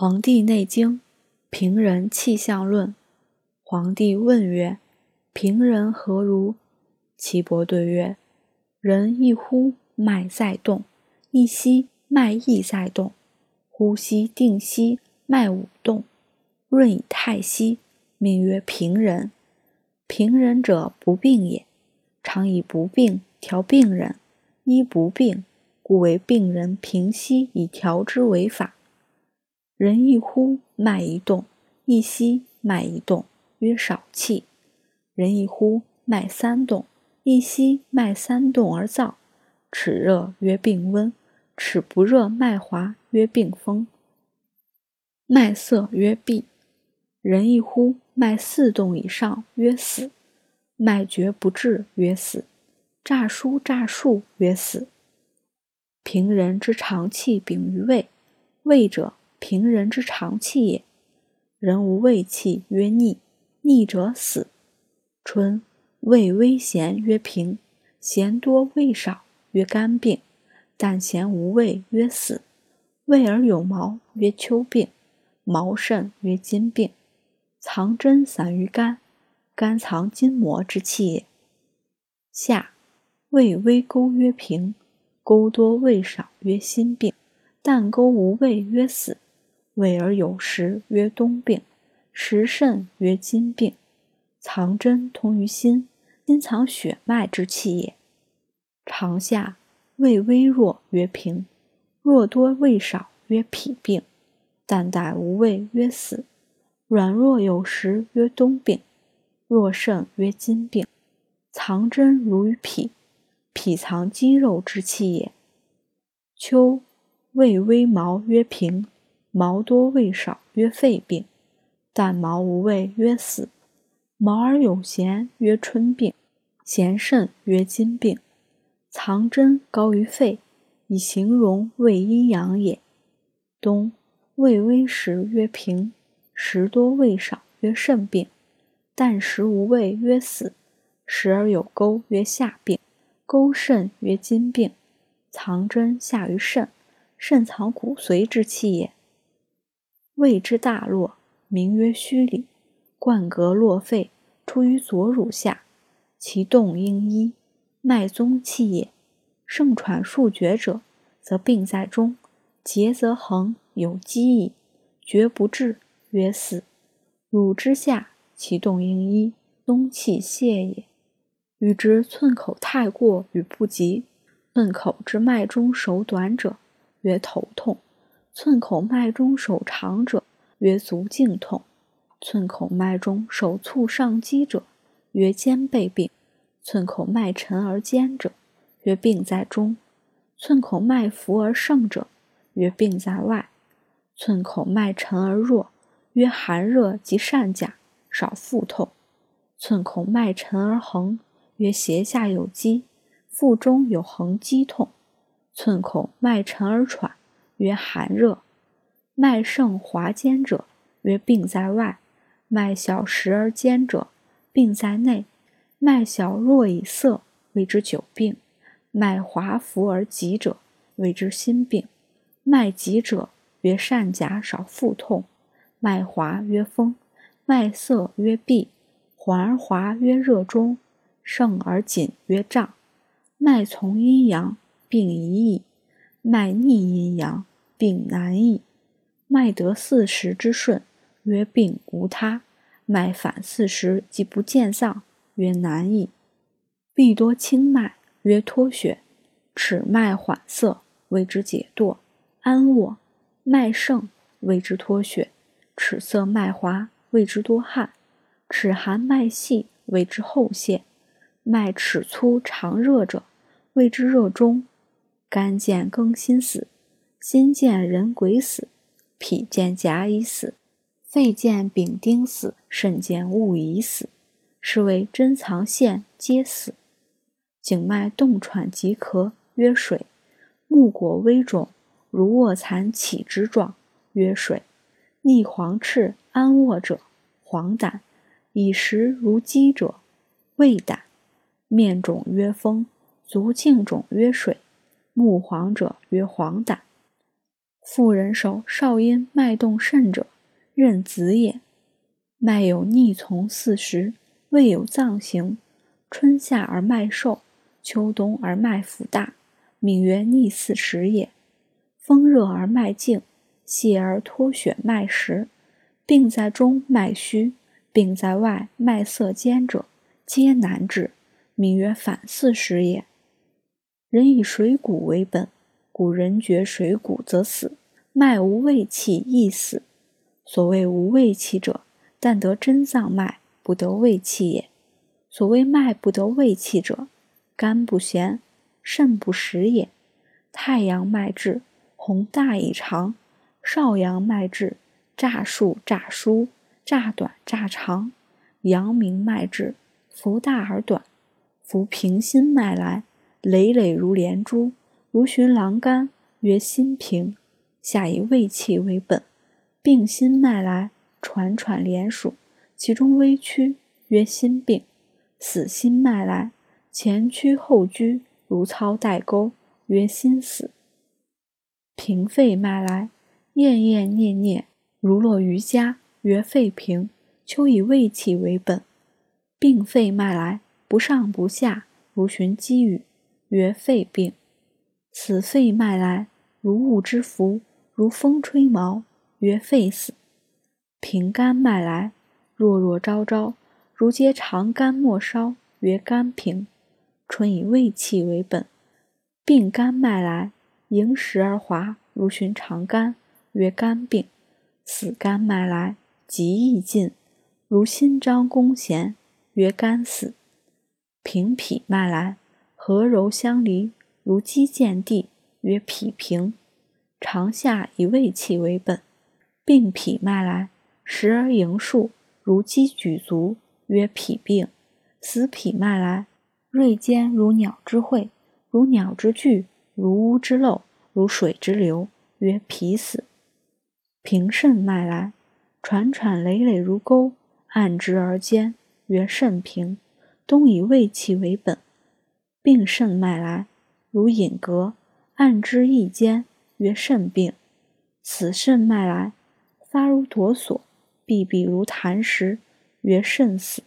《黄帝内经·平人气象论》黄帝问曰：“平人何如？”岐伯对曰：“人一呼，脉在动；一吸，脉亦在动。呼吸定息，脉舞动，润以太息，命曰平人。平人者，不病也。常以不病调病人，医不病，故为病人平息以调之为法。”人一呼，脉一动；一吸，脉一动，曰少气。人一呼，脉三动；一吸，脉三动而燥。齿热，曰病温；齿不热，脉滑，曰病风。脉涩，曰闭。人一呼，脉四动以上，曰死；脉绝不至，曰死；诈疏诈数，曰死。平人之常气禀于胃，胃者。平人之常气也。人无胃气，曰逆；逆者死。春，胃微咸，曰平；咸多胃少，曰肝病。但咸无味，曰死。胃而有毛，曰秋病。毛甚，曰筋病。藏针散于肝，肝藏筋膜之气也。夏，胃微沟，曰平；沟多胃少，曰心病。但沟无胃，曰死。胃而有食，曰冬病；食甚，曰金病。藏针通于心，心藏血脉之气也。长夏，胃微弱，曰平；弱多胃少，曰脾病。淡淡无味，曰死；软弱有时，曰冬病。弱甚，曰金病。藏针如于脾，脾藏肌肉之气也。秋，胃微毛，曰平。毛多胃少，曰肺病；但毛无味，曰死；毛而有涎，曰春病；涎甚，曰金病。藏针高于肺，以形容胃阴阳也。冬，胃微时，曰平；食多胃少，曰肾病；但食无味，曰死；食而有沟，曰下病；沟肾，曰金病。藏针下于肾，肾藏骨髓之气也。胃之大络，名曰虚里，贯膈络肺，出于左乳下，其动应一，脉宗气也。盛喘数绝者，则病在中；结则横，有积矣。绝不至，曰死。乳之下，其动应一，宗气泄也。与之寸口太过与不及，寸口之脉中手短者，曰头痛。寸口脉中手长者，曰足胫痛；寸口脉中手促上肌者，曰肩背病；寸口脉沉而坚者，曰病在中；寸口脉浮而盛者，曰病在外；寸口脉沉而弱，曰寒热及疝甲，少腹痛；寸口脉沉而横，曰胁下有积，腹中有横积痛；寸口脉沉而喘。曰寒热，脉盛滑坚者，曰病在外；脉小实而坚者，病在内；脉小弱以涩，谓之久病；脉滑浮而急者，谓之心病；脉急者，曰善甲少腹痛；脉滑曰风；脉涩曰痹；缓而滑曰热中；盛而紧曰胀；脉从阴阳，病已矣；脉逆阴阳。病难易，脉得四时之顺，曰病无他；脉反四时即不见脏，曰难易。必多清脉，曰脱血；尺脉缓涩，谓之解堕、安卧；脉盛，谓之脱血；尺涩脉滑，谓之多汗；齿寒脉细，谓之后泄；脉齿粗常热者，谓之热中；肝见更心死。心见人鬼死，脾见甲乙死，肺见丙丁死，肾见戊乙死，是谓真藏线皆死。颈脉动喘即咳，曰水；目果微肿，如卧蚕起之状，曰水；逆黄赤安卧者，黄疸；以食如饥者，胃胆；面肿曰风；足胫肿曰水；目黄者曰黄疸。妇人手少阴脉动甚者，任子也。脉有逆从四时，未有脏行。春夏而脉瘦，秋冬而脉浮大，名曰逆四时也。风热而脉静，泄而脱血脉实。病在中脉虚，病在外脉色坚者，皆难治，名曰反四时也。人以水谷为本，古人绝水谷则死。脉无胃气亦死。所谓无胃气者，但得真脏脉，不得胃气也。所谓脉不得胃气者，肝不咸，肾不实也。太阳脉至，宏大以长；少阳脉至，乍数乍疏，乍短乍长；阳明脉至，浮大而短。夫平心脉来，累累如连珠，如寻狼肝，曰心平。下以胃气为本，病心脉来，喘喘连数，其中微曲，曰心病。死心脉来，前屈后拘，如操带钩，曰心死。平肺脉来，咽咽念念，如落瑜伽，曰肺平。秋以胃气为本，病肺脉来，不上不下，如寻积雨，曰肺病。此肺脉来，如雾之浮，如风吹毛，曰肺死。平肝脉来，弱弱昭昭。如皆长肝末梢，曰肝平。春以胃气为本，病肝脉来，盈实而滑，如寻常肝，曰肝病。死肝脉来，极易尽，如心张弓弦，曰肝死。平脾脉来，和柔相离，如肌见地，曰脾平。长夏以胃气为本，病脾脉来，时而盈数，如鸡举足。曰脾病，死脾脉来，锐尖如鸟之喙，如鸟之句，如屋之漏，如水之流，曰脾死。平肾脉来，喘喘累累如钩，按之而坚，曰肾平。冬以胃气为本，病肾脉来，如隐革，按之亦坚，曰肾病。此肾脉来，发如哆嗦，闭闭如弹石。曰肾死。